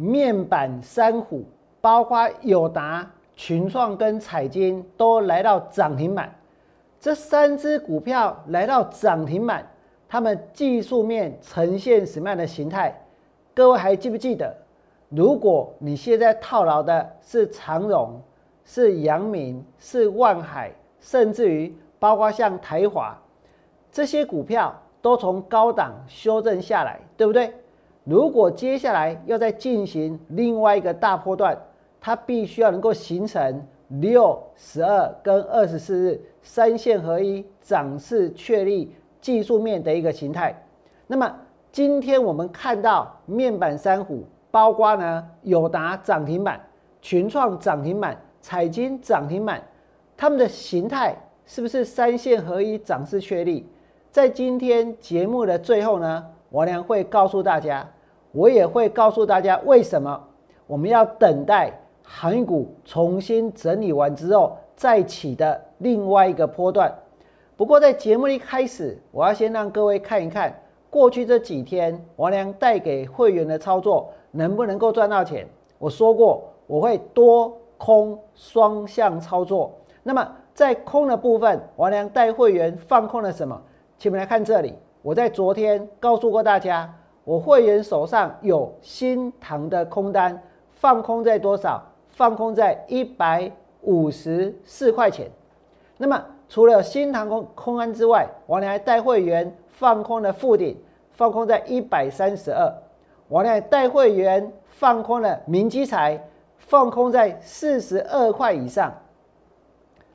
面板三虎，包括友达、群创跟彩晶都来到涨停板。这三只股票来到涨停板，它们技术面呈现什么样的形态？各位还记不记得？如果你现在套牢的是长荣、是阳明、是万海，甚至于包括像台华这些股票，都从高档修正下来，对不对？如果接下来要再进行另外一个大波段，它必须要能够形成六、十二跟二十四日三线合一涨势确立技术面的一个形态。那么今天我们看到面板三虎，包括呢友达涨停板、群创涨停板、彩金涨停板，它们的形态是不是三线合一涨势确立？在今天节目的最后呢？我俩会告诉大家，我也会告诉大家为什么我们要等待航运股重新整理完之后再起的另外一个波段。不过在节目一开始，我要先让各位看一看过去这几天王良带给会员的操作能不能够赚到钱。我说过我会多空双向操作。那么在空的部分，王良带会员放空了什么？请我们来看这里。我在昨天告诉过大家，我会员手上有新塘的空单，放空在多少？放空在一百五十四块钱。那么除了新塘空空单之外，我还带会员放空了富鼎，放空在一百三十二。我还带会员放空了明基材，放空在四十二块以上。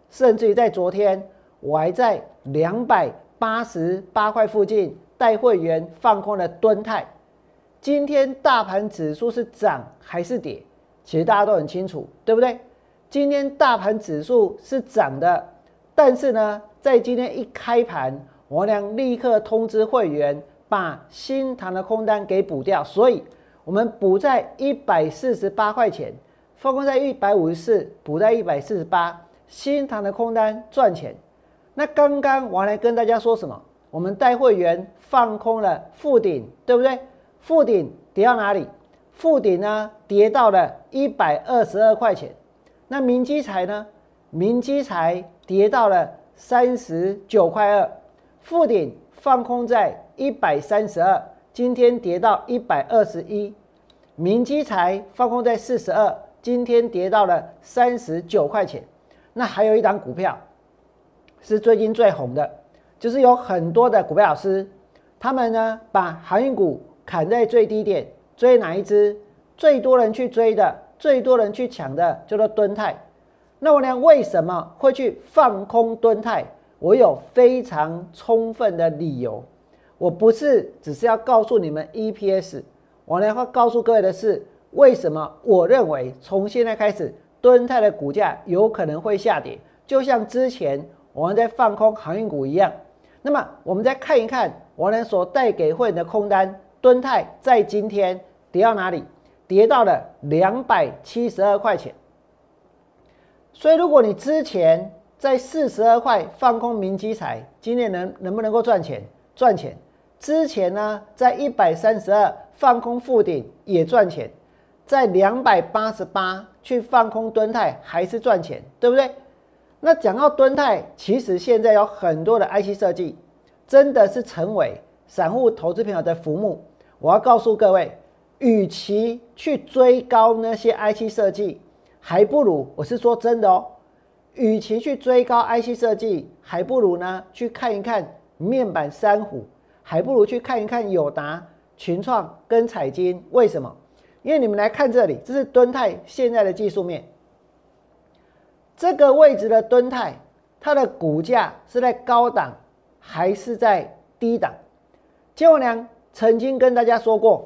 甚至于在昨天，我还在两百。八十八块附近带会员放空了敦泰，今天大盘指数是涨还是跌？其实大家都很清楚，对不对？今天大盘指数是涨的，但是呢，在今天一开盘，我俩立刻通知会员把新塘的空单给补掉，所以我们补在一百四十八块钱，放空在一百五十四，补在一百四十八，新塘的空单赚钱。那刚刚我来跟大家说什么？我们带会员放空了富顶，对不对？富顶跌到哪里？富顶呢跌到了一百二十二块钱。那明基材呢？明基材跌到了三十九块二。富顶放空在一百三十二，今天跌到一百二十一。明基材放空在四十二，今天跌到了三十九块钱。那还有一档股票。是最近最红的，就是有很多的股票老师，他们呢把航运股砍在最低点，追哪一只？最多人去追的，最多人去抢的叫做敦泰。那我呢为什么会去放空敦泰？我有非常充分的理由。我不是只是要告诉你们 EPS，我呢会告诉各位的是，为什么我认为从现在开始，敦泰的股价有可能会下跌，就像之前。我们在放空航运股一样，那么我们再看一看我们所带给会员的空单，敦泰在今天跌到哪里？跌到了两百七十二块钱。所以如果你之前在四十二块放空明基材，今天能能不能够赚钱？赚钱。之前呢，在一百三十二放空富鼎也赚钱，在两百八十八去放空敦泰还是赚钱，对不对？那讲到敦泰，其实现在有很多的 IC 设计，真的是成为散户投资朋友的福木。我要告诉各位，与其去追高那些 IC 设计，还不如我是说真的哦，与其去追高 IC 设计，还不如呢去看一看面板三虎，还不如去看一看友达、群创跟彩金。为什么？因为你们来看这里，这是敦泰现在的技术面。这个位置的吨泰，它的股价是在高档还是在低档？金我娘曾经跟大家说过，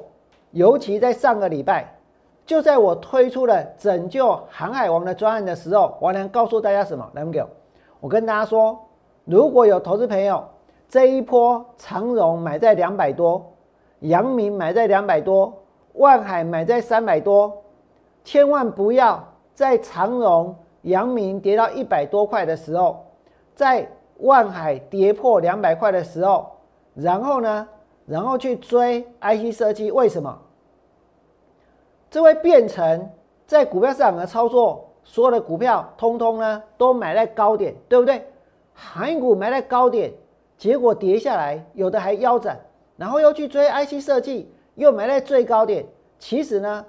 尤其在上个礼拜，就在我推出了拯救航海王的专案的时候，王良告诉大家什么？来，给，我跟大家说，如果有投资朋友这一波长荣买在两百多，阳明买在两百多，万海买在三百多，千万不要在长荣、阳明跌到一百多块的时候，在万海跌破两百块的时候，然后呢，然后去追 IC 设计，为什么？这会变成在股票市场的操作，所有的股票通通呢都买在高点，对不对？航运股买在高点，结果跌下来，有的还腰斩，然后又去追 IC 设计，又买在最高点。其实呢，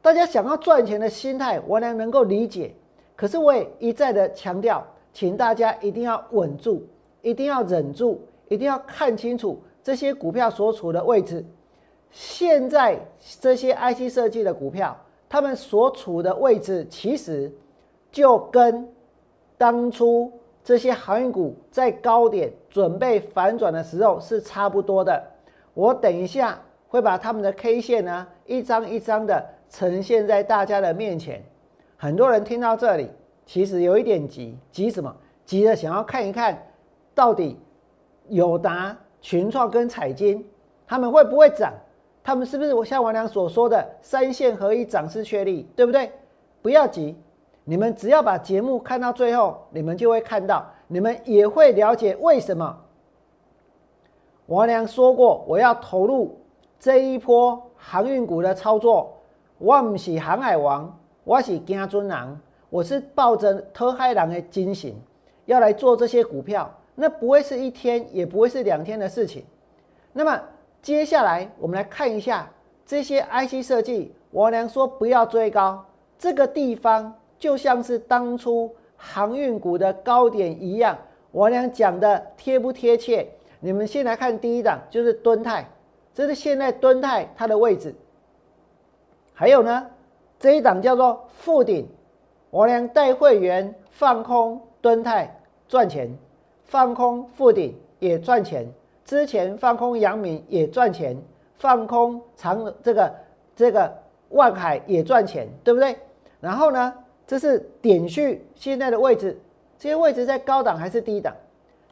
大家想要赚钱的心态，我能能够理解。可是我也一再的强调，请大家一定要稳住，一定要忍住，一定要看清楚这些股票所处的位置。现在这些 IC 设计的股票，他们所处的位置其实就跟当初这些航运股在高点准备反转的时候是差不多的。我等一下会把他们的 K 线呢一张一张的呈现在大家的面前。很多人听到这里，其实有一点急，急什么？急着想要看一看到底友达、群创跟彩金他们会不会涨？他们是不是我像王良所说的三线合一涨势确立，对不对？不要急，你们只要把节目看到最后，你们就会看到，你们也会了解为什么王良说过我要投入这一波航运股的操作。我不是航海王，我是惊尊郎，我是抱着特海狼的精神要来做这些股票，那不会是一天，也不会是两天的事情。那么。接下来我们来看一下这些 IC 设计。王良说不要追高，这个地方就像是当初航运股的高点一样。王良讲的贴不贴切？你们先来看第一档，就是敦泰，这是现在敦泰它的位置。还有呢，这一档叫做富鼎，王良带会员放空敦泰赚钱，放空富鼎也赚钱。之前放空阳明也赚钱，放空长这个这个万海也赚钱，对不对？然后呢，这是点序现在的位置，这些位置在高档还是低档？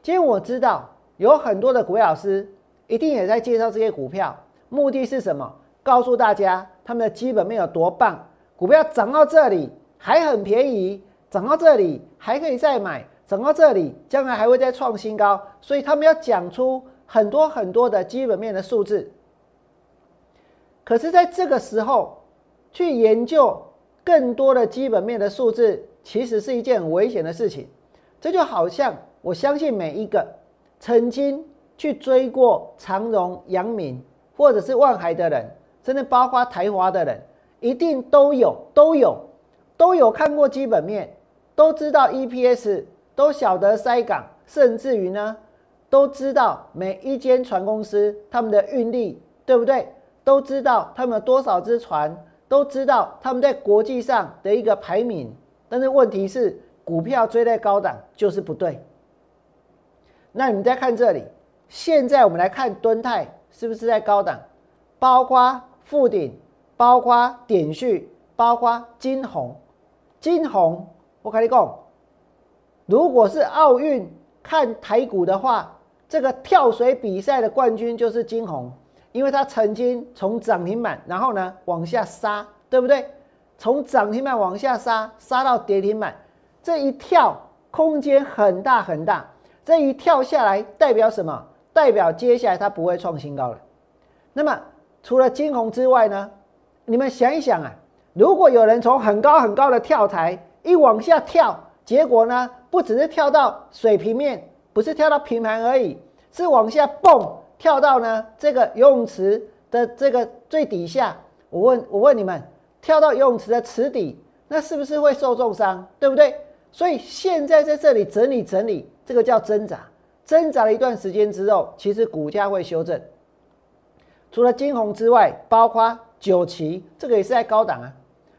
今天我知道有很多的股老师一定也在介绍这些股票，目的是什么？告诉大家他们的基本面有多棒，股票涨到这里还很便宜，涨到这里还可以再买，涨到这里将来还会再创新高，所以他们要讲出。很多很多的基本面的数字，可是在这个时候去研究更多的基本面的数字，其实是一件很危险的事情。这就好像我相信每一个曾经去追过长荣、阳明或者是万海的人，甚至包括台华的人，一定都有都有都有看过基本面，都知道 EPS，都晓得塞港，甚至于呢。都知道每一间船公司他们的运力对不对？都知道他们有多少只船，都知道他们在国际上的一个排名。但是问题是，股票追在高档就是不对。那你们再看这里，现在我们来看敦泰是不是在高档？包括富鼎，包括点序，包括金红。金红，我跟你讲，如果是奥运看台股的话。这个跳水比赛的冠军就是金红，因为他曾经从涨停板，然后呢往下杀，对不对？从涨停板往下杀，杀到跌停板，这一跳空间很大很大。这一跳下来代表什么？代表接下来它不会创新高了。那么除了金红之外呢？你们想一想啊，如果有人从很高很高的跳台一往下跳，结果呢不只是跳到水平面。不是跳到平盘而已，是往下蹦，跳到呢这个游泳池的这个最底下。我问，我问你们，跳到游泳池的池底，那是不是会受重伤？对不对？所以现在在这里整理整理，这个叫挣扎。挣扎了一段时间之后，其实股价会修正。除了金红之外，包括九旗，这个也是在高档啊。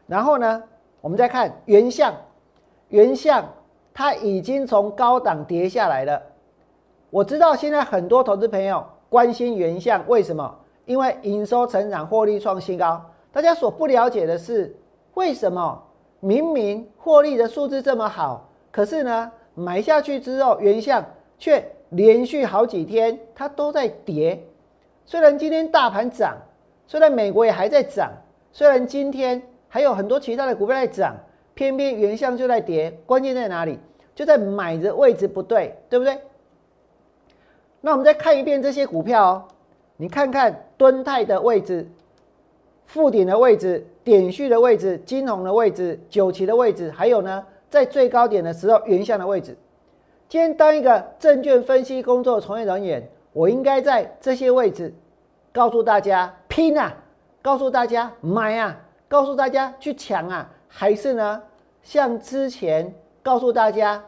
然后呢，我们再看原相，原相。它已经从高档跌下来了。我知道现在很多投资朋友关心原相，为什么？因为营收成长、获利创新高。大家所不了解的是，为什么明明获利的数字这么好，可是呢，买下去之后，原相却连续好几天它都在跌。虽然今天大盘涨，虽然美国也还在涨，虽然今天还有很多其他的股票在涨，偏偏原相就在跌。关键在哪里？就在买的位置不对，对不对？那我们再看一遍这些股票哦，你看看敦泰的位置。附顶的位置、点序的位置、金红的位置、九旗的位置，还有呢，在最高点的时候原相的位置。今天当一个证券分析工作从业人员，我应该在这些位置告诉大家拼啊，告诉大家买啊，告诉大家去抢啊，还是呢，像之前告诉大家，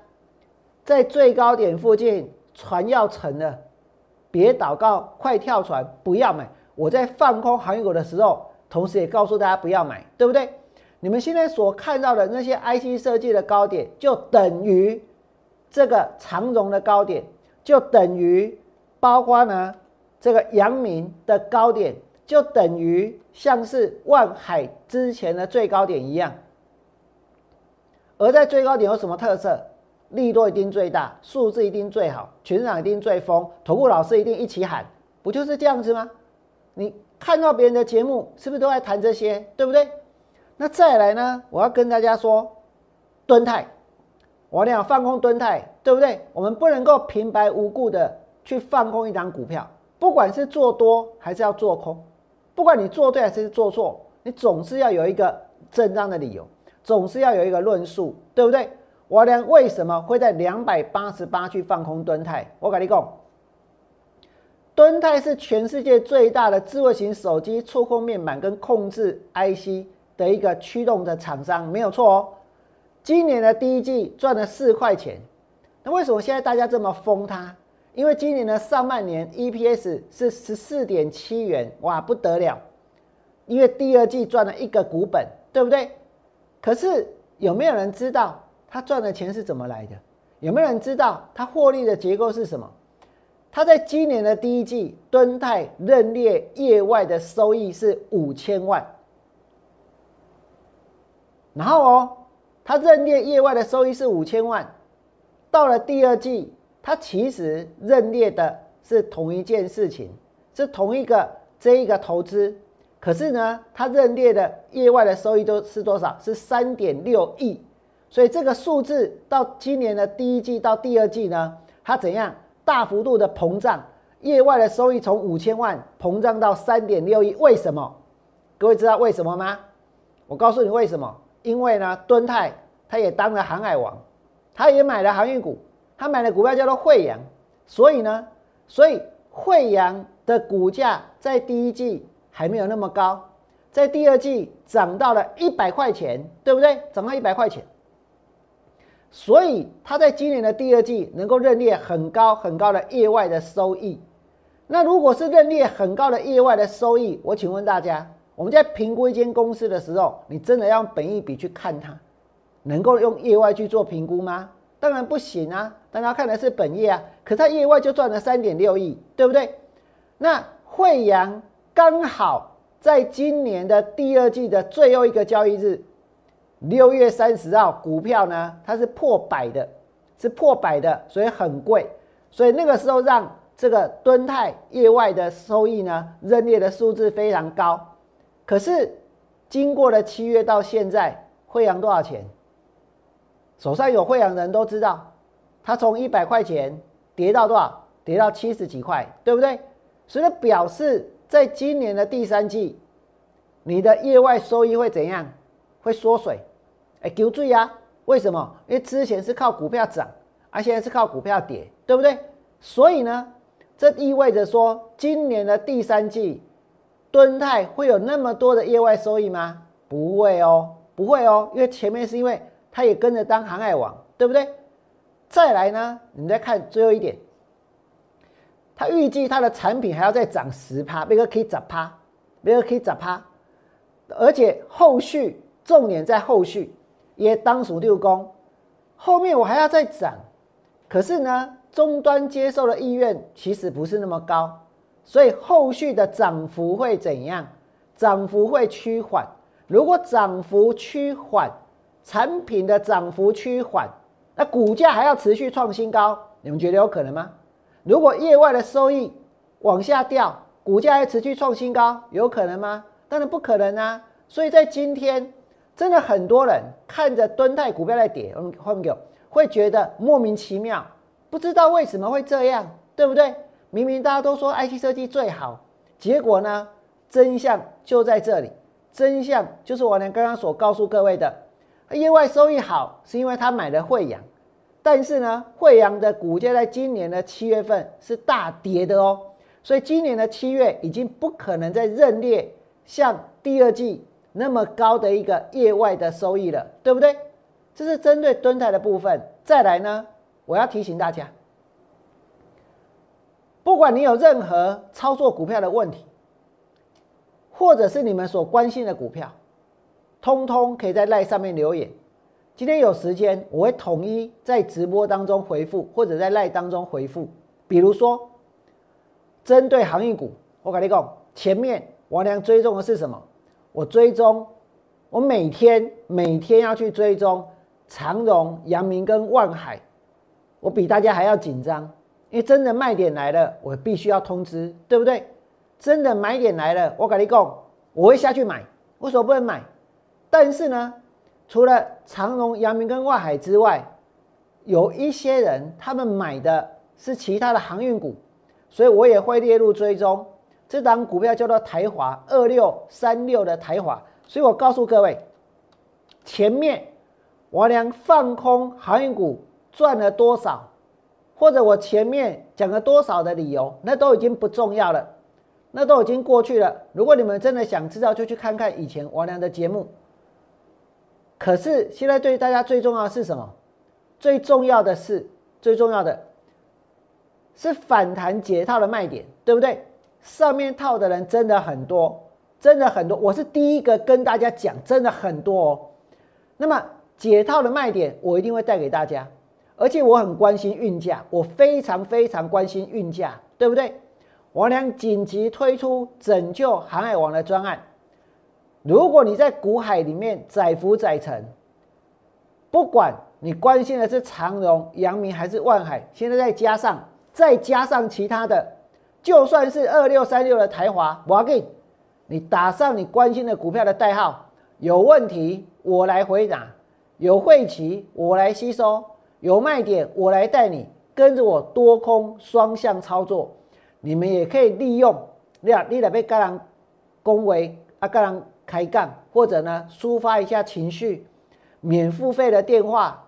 在最高点附近船要沉了，别祷告，快跳船，不要买。我在放空航运股的时候。同时也告诉大家不要买，对不对？你们现在所看到的那些 IC 设计的高点，就等于这个长荣的高点，就等于包括呢这个阳明的高点，就等于像是万海之前的最高点一样。而在最高点有什么特色？利多一定最大，数字一定最好，全场一定最疯，投顾老师一定一起喊，不就是这样子吗？你。看到别人的节目，是不是都在谈这些，对不对？那再来呢？我要跟大家说，蹲态，我俩放空蹲态，对不对？我们不能够平白无故的去放空一张股票，不管是做多还是要做空，不管你做对还是做错，你总是要有一个正当的理由，总是要有一个论述，对不对？我俩为什么会在两百八十八去放空蹲泰？我跟你讲。敦泰是全世界最大的智慧型手机触控面板跟控制 IC 的一个驱动的厂商，没有错哦。今年的第一季赚了四块钱，那为什么现在大家这么疯它？因为今年的上半年 EPS 是十四点七元，哇，不得了！因为第二季赚了一个股本，对不对？可是有没有人知道他赚的钱是怎么来的？有没有人知道他获利的结构是什么？他在今年的第一季，敦泰认列业外的收益是五千万，然后哦，他认列业外的收益是五千万，到了第二季，他其实认列的是同一件事情，是同一个这一个投资，可是呢，他认列的业外的收益都是多少？是三点六亿，所以这个数字到今年的第一季到第二季呢，它怎样？大幅度的膨胀，业外的收益从五千万膨胀到三点六亿，为什么？各位知道为什么吗？我告诉你为什么？因为呢，敦泰他也当了航海王，他也买了航运股，他买的股票叫做惠阳，所以呢，所以惠阳的股价在第一季还没有那么高，在第二季涨到了一百块钱，对不对？涨到一百块钱。所以他在今年的第二季能够认列很高很高的业外的收益。那如果是认列很高的业外的收益，我请问大家，我们在评估一间公司的时候，你真的要用本益比去看它，能够用业外去做评估吗？当然不行啊！大家看的是本业啊，可它业外就赚了三点六亿，对不对？那惠阳刚好在今年的第二季的最后一个交易日。六月三十号，股票呢，它是破百的，是破百的，所以很贵。所以那个时候让这个敦泰业外的收益呢，认列的数字非常高。可是经过了七月到现在，惠阳多少钱？手上有惠阳人都知道，它从一百块钱跌到多少？跌到七十几块，对不对？所以表示在今年的第三季，你的业外收益会怎样？会缩水。哎，丢注意啊！为什么？因为之前是靠股票涨，而现在是靠股票跌，对不对？所以呢，这意味着说，今年的第三季，敦泰会有那么多的业外收益吗？不会哦，不会哦，因为前面是因为它也跟着当航海王，对不对？再来呢，你再看最后一点，他预计他的产品还要再涨十趴，别个可以涨趴，别个可以涨趴，而且后续重点在后续。也当属六宫，后面我还要再涨，可是呢，终端接受的意愿其实不是那么高，所以后续的涨幅会怎样？涨幅会趋缓。如果涨幅趋缓，产品的涨幅趋缓，那股价还要持续创新高，你们觉得有可能吗？如果业外的收益往下掉，股价还持续创新高，有可能吗？当然不可能啊！所以在今天，真的很多人看着敦泰股票在跌，后面给会觉得莫名其妙，不知道为什么会这样，对不对？明明大家都说 IC 设计最好，结果呢？真相就在这里，真相就是我娘刚刚所告诉各位的，业外收益好是因为他买了惠阳，但是呢，惠阳的股价在今年的七月份是大跌的哦，所以今年的七月已经不可能再认列像第二季那么高的一个业外的收益了，对不对？这是针对蹲台的部分。再来呢，我要提醒大家，不管你有任何操作股票的问题。或者是你们所关心的股票，通通可以在赖上面留言。今天有时间，我会统一在直播当中回复，或者在赖当中回复。比如说，针对航运股，我跟你讲，前面王良追踪的是什么？我追踪，我每天每天要去追踪长荣、阳明跟万海，我比大家还要紧张，因为真的卖点来了，我必须要通知，对不对？真的买点来了，我跟你讲，我会下去买。为什么不能买？但是呢，除了长荣、阳明跟外海之外，有一些人他们买的是其他的航运股，所以我也会列入追踪。这档股票叫做台华二六三六的台华，所以我告诉各位，前面我俩放空航运股赚了多少，或者我前面讲了多少的理由，那都已经不重要了。那都已经过去了。如果你们真的想知道，就去看看以前王良的节目。可是现在对大家最重要的是什么？最重要的是，最重要的是反弹解套的卖点，对不对？上面套的人真的很多，真的很多。我是第一个跟大家讲，真的很多哦。那么解套的卖点，我一定会带给大家。而且我很关心运价，我非常非常关心运价，对不对？王良紧急推出拯救航海王的专案。如果你在股海里面载浮载沉，不管你关心的是长荣、阳明还是万海，现在再加上再加上其他的，就算是二六三六的台华，我给你打上你关心的股票的代号，有问题我来回答，有晦气我来吸收，有卖点我来带你跟着我多空双向操作。你们也可以利用，你啊，你来被个人恭维啊，个人开杠，或者呢，抒发一下情绪，免付费的电话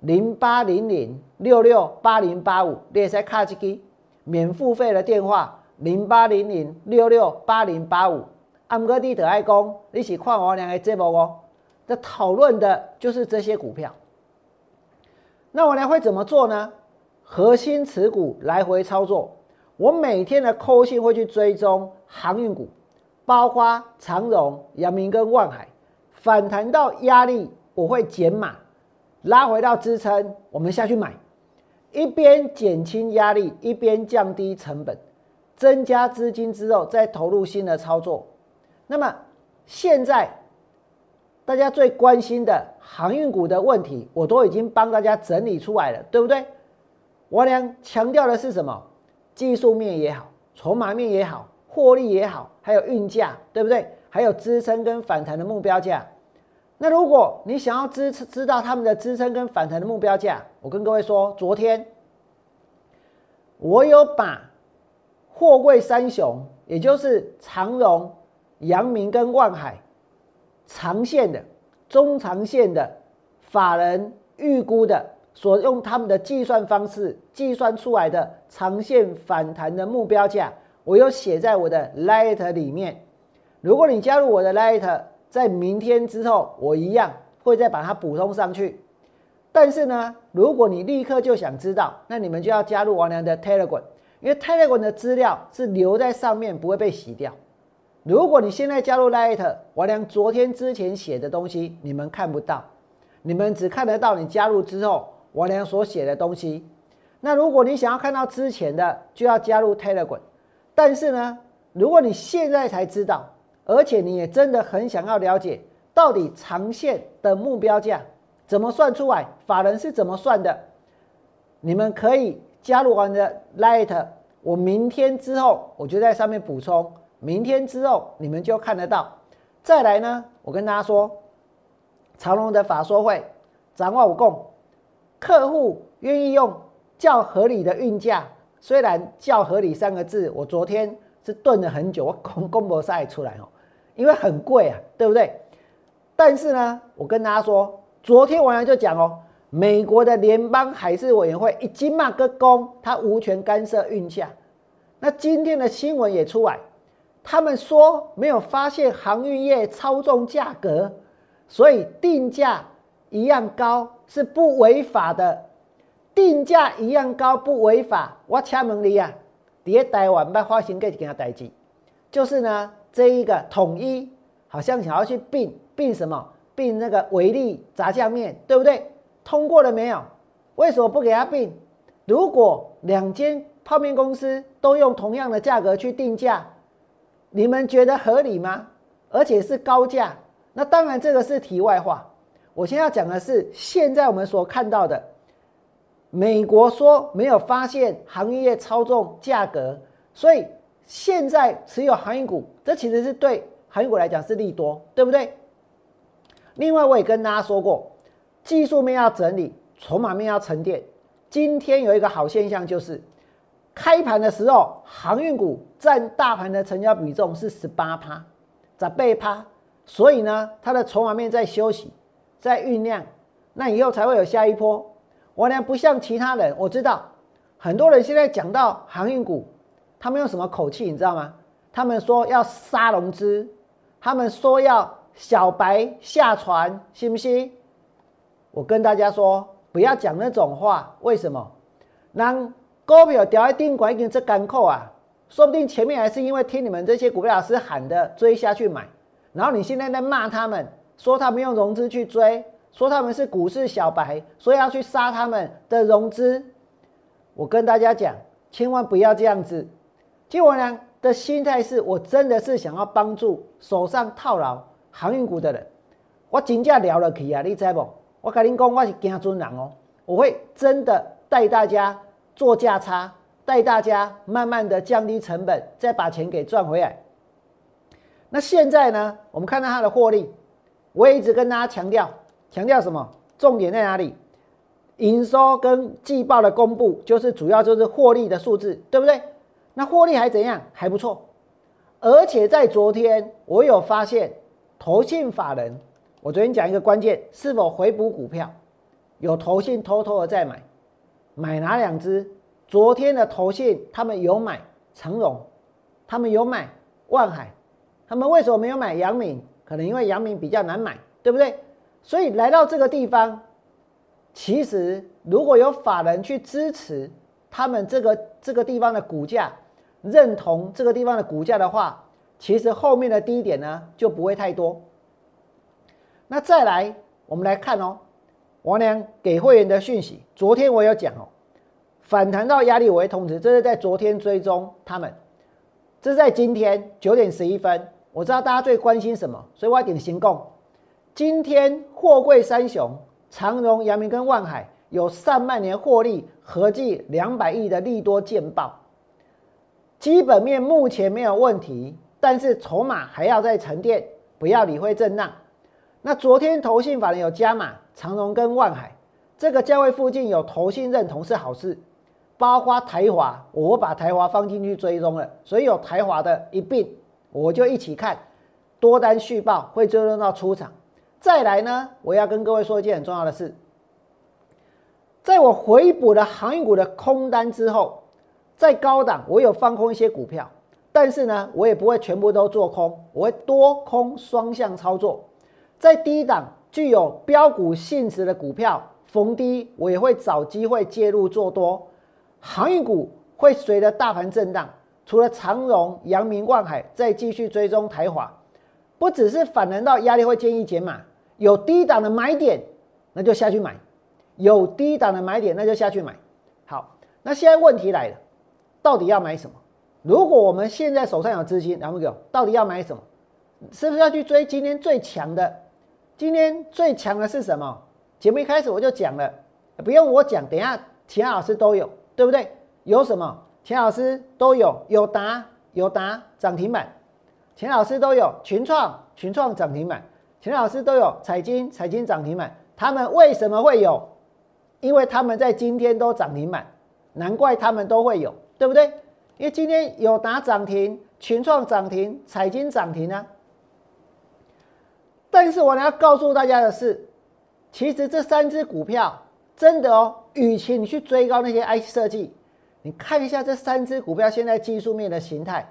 零八零零六六八零八五，你也在卡一支免付费的电话零八零零六六八零八五。阿哥你得爱讲，你是看我两个节目哦，这讨论的就是这些股票。那我俩会怎么做呢？核心持股来回操作。我每天的扣信会去追踪航运股，包括长荣、阳明跟万海，反弹到压力我会减码，拉回到支撑，我们下去买，一边减轻压力，一边降低成本，增加资金之后再投入新的操作。那么现在大家最关心的航运股的问题，我都已经帮大家整理出来了，对不对？我俩强调的是什么？技术面也好，筹码面也好，获利也好，还有运价，对不对？还有支撑跟反弹的目标价。那如果你想要支知道他们的支撑跟反弹的目标价，我跟各位说，昨天我有把货柜三雄，也就是长荣、阳明跟万海长线的、中长线的法人预估的。所用他们的计算方式计算出来的长线反弹的目标价，我有写在我的 Light 里面。如果你加入我的 Light，在明天之后，我一样会再把它补充上去。但是呢，如果你立刻就想知道，那你们就要加入王良的 Telegram，因为 Telegram 的资料是留在上面，不会被洗掉。如果你现在加入 Light，王良昨天之前写的东西你们看不到，你们只看得到你加入之后。王良所写的东西，那如果你想要看到之前的，就要加入 Telegram。但是呢，如果你现在才知道，而且你也真的很想要了解到底长线的目标价怎么算出来，法人是怎么算的，你们可以加入我的 Light，我明天之后我就在上面补充，明天之后你们就看得到。再来呢，我跟大家说，长隆的法说会，展望五共，客户愿意用较合理的运价，虽然较合理三个字，我昨天是炖了很久，我公公博赛出来哦，因为很贵啊，对不对？但是呢，我跟大家说，昨天晚上就讲哦，美国的联邦海事委员会已经骂个公，他无权干涉运价。那今天的新闻也出来。他们说没有发现航运业操纵价格，所以定价一样高是不违法的。定价一样高不违法。我请问你啊，在台湾要发生这件代志，就是呢，这一个统一好像想要去并并什么并那个维力炸酱面，对不对？通过了没有？为什么不给他并？如果两间泡面公司都用同样的价格去定价？你们觉得合理吗？而且是高价，那当然这个是题外话。我现在要讲的是，现在我们所看到的，美国说没有发现行业操纵价格，所以现在持有航运股，这其实是对航运股来讲是利多，对不对？另外，我也跟大家说过，技术面要整理，筹码面要沉淀。今天有一个好现象就是。开盘的时候，航运股占大盘的成交比重是十八趴，咋倍趴？所以呢，它的筹码面在休息，在酝酿，那以后才会有下一波。我呢不像其他人，我知道很多人现在讲到航运股，他们用什么口气，你知道吗？他们说要杀融资，他们说要小白下船，信不信？我跟大家说，不要讲那种话，为什么？让股票掉在定管已经这干扣啊，说不定前面还是因为听你们这些股票老师喊的追下去买，然后你现在在骂他们，说他们用融资去追，说他们是股市小白，说要去杀他们的融资。我跟大家讲，千万不要这样子。金我呢的心态是我真的是想要帮助手上套牢航运股的人，我真正聊了去啊，你知不？我跟您讲，我是惊尊人哦，我会真的带大家。做价差，带大家慢慢的降低成本，再把钱给赚回来。那现在呢？我们看到它的获利，我也一直跟大家强调，强调什么？重点在哪里？营收跟季报的公布，就是主要就是获利的数字，对不对？那获利还怎样？还不错。而且在昨天，我有发现投信法人，我昨天讲一个关键，是否回补股票？有投信偷偷的在买。买哪两只？昨天的投信他们有买成荣，他们有买万海，他们为什么没有买阳明？可能因为阳明比较难买，对不对？所以来到这个地方，其实如果有法人去支持他们这个这个地方的股价，认同这个地方的股价的话，其实后面的低点呢就不会太多。那再来，我们来看哦。王良给会员的讯息，昨天我有讲哦，反弹到压力我会通知，这是在昨天追踪他们，这是在今天九点十一分，我知道大家最关心什么，所以我要点行供。今天货柜三雄长荣、阳明跟万海有上半年获利合计两百亿的利多见报，基本面目前没有问题，但是筹码还要再沉淀，不要理会震荡。那昨天投信法人有加码。长荣跟万海这个价位附近有投信认同是好事，包括台华，我把台华放进去追踪了，所以有台华的一并，我就一起看多单续报会追踪到出场。再来呢，我要跟各位说一件很重要的事，在我回补了航运股的空单之后，在高档我有放空一些股票，但是呢，我也不会全部都做空，我会多空双向操作，在低档。具有标股性质的股票逢低，我也会找机会介入做多。航运股会随着大盘震荡，除了长荣、阳明、万海，再继续追踪台华。不只是反弹到压力会建议减码，有低档的买点，那就下去买；有低档的买点，那就下去买。好，那现在问题来了，到底要买什么？如果我们现在手上有资金，然后给到底要买什么？是不是要去追今天最强的？今天最强的是什么？节目一开始我就讲了，不用我讲，等下其他老师都有，对不对？有什么？其他老师都有，有答有答涨停板，钱老师都有群创群创涨停板，钱老师都有彩金彩金涨停板。他们为什么会有？因为他们在今天都涨停板，难怪他们都会有，对不对？因为今天有打涨停，群创涨停，彩金涨停啊。但是我要告诉大家的是，其实这三只股票真的哦，与其你去追高那些 IC 设计，你看一下这三只股票现在技术面的形态。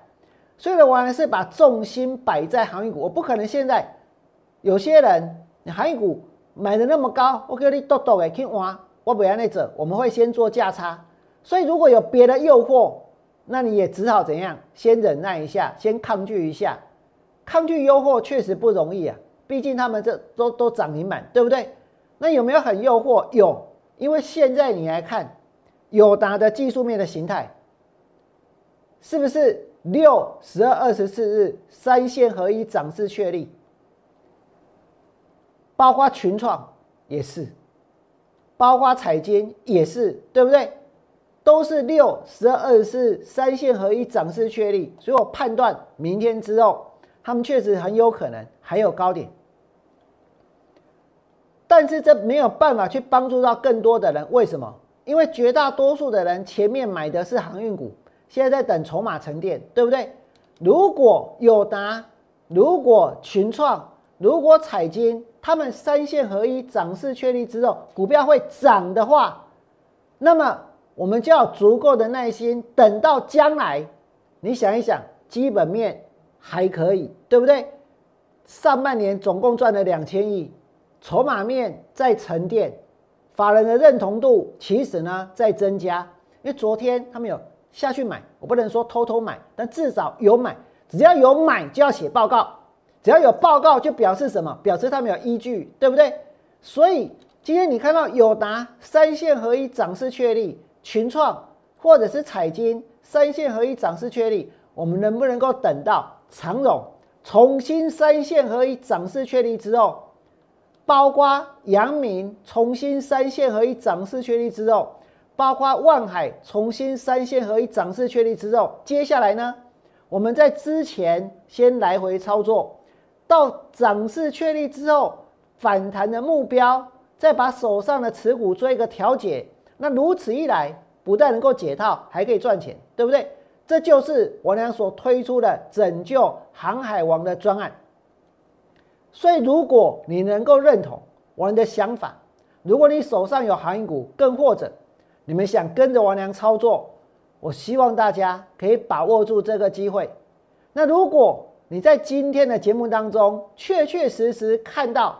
所以呢，我还是把重心摆在航运股，我不可能现在有些人你航运股买的那么高，我给你多多的去挖，我不要那走，我们会先做价差。所以如果有别的诱惑，那你也只好怎样？先忍耐一下，先抗拒一下。抗拒诱惑确实不容易啊。毕竟他们这都都涨停板，对不对？那有没有很诱惑？有，因为现在你来看友达的技术面的形态，是不是六、十二、二十四日三线合一涨势确立？包括群创也是，包括彩金也是，对不对？都是六、十二、二十四三线合一涨势确立，所以我判断明天之后。他们确实很有可能还有高点，但是这没有办法去帮助到更多的人。为什么？因为绝大多数的人前面买的是航运股，现在在等筹码沉淀，对不对？如果有达，如果群创，如果彩金，他们三线合一涨势确立之后，股票会涨的话，那么我们就要足够的耐心，等到将来。你想一想，基本面。还可以，对不对？上半年总共赚了两千亿，筹码面在沉淀，法人的认同度其实呢在增加。因为昨天他们有下去买，我不能说偷偷买，但至少有买。只要有买就要写报告，只要有报告就表示什么？表示他们有依据，对不对？所以今天你看到友达三线合一涨势确立，群创或者是彩金三线合一涨势确立，我们能不能够等到？长荣重新三线合一涨势确立之后，包括阳明重新三线合一涨势确立之后，包括万海重新三线合一涨势确立之后，接下来呢，我们在之前先来回操作，到涨势确立之后反弹的目标，再把手上的持股做一个调节，那如此一来，不但能够解套，还可以赚钱，对不对？这就是我俩所推出的拯救航海王的专案。所以，如果你能够认同我们的想法，如果你手上有航运股，更或者你们想跟着王良操作，我希望大家可以把握住这个机会。那如果你在今天的节目当中确确实实看到，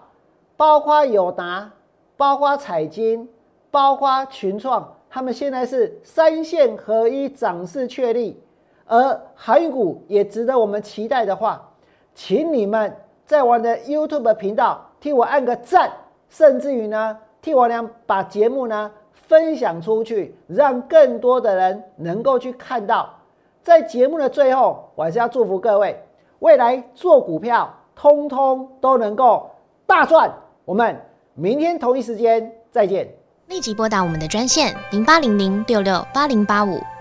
包括友达、包括彩金、包括群创。他们现在是三线合一涨势确立，而韩股也值得我们期待的话，请你们在我的 YouTube 频道替我按个赞，甚至于呢，替我俩把节目呢分享出去，让更多的人能够去看到。在节目的最后，我还是要祝福各位，未来做股票通通都能够大赚。我们明天同一时间再见。立即拨打我们的专线零八零零六六八零八五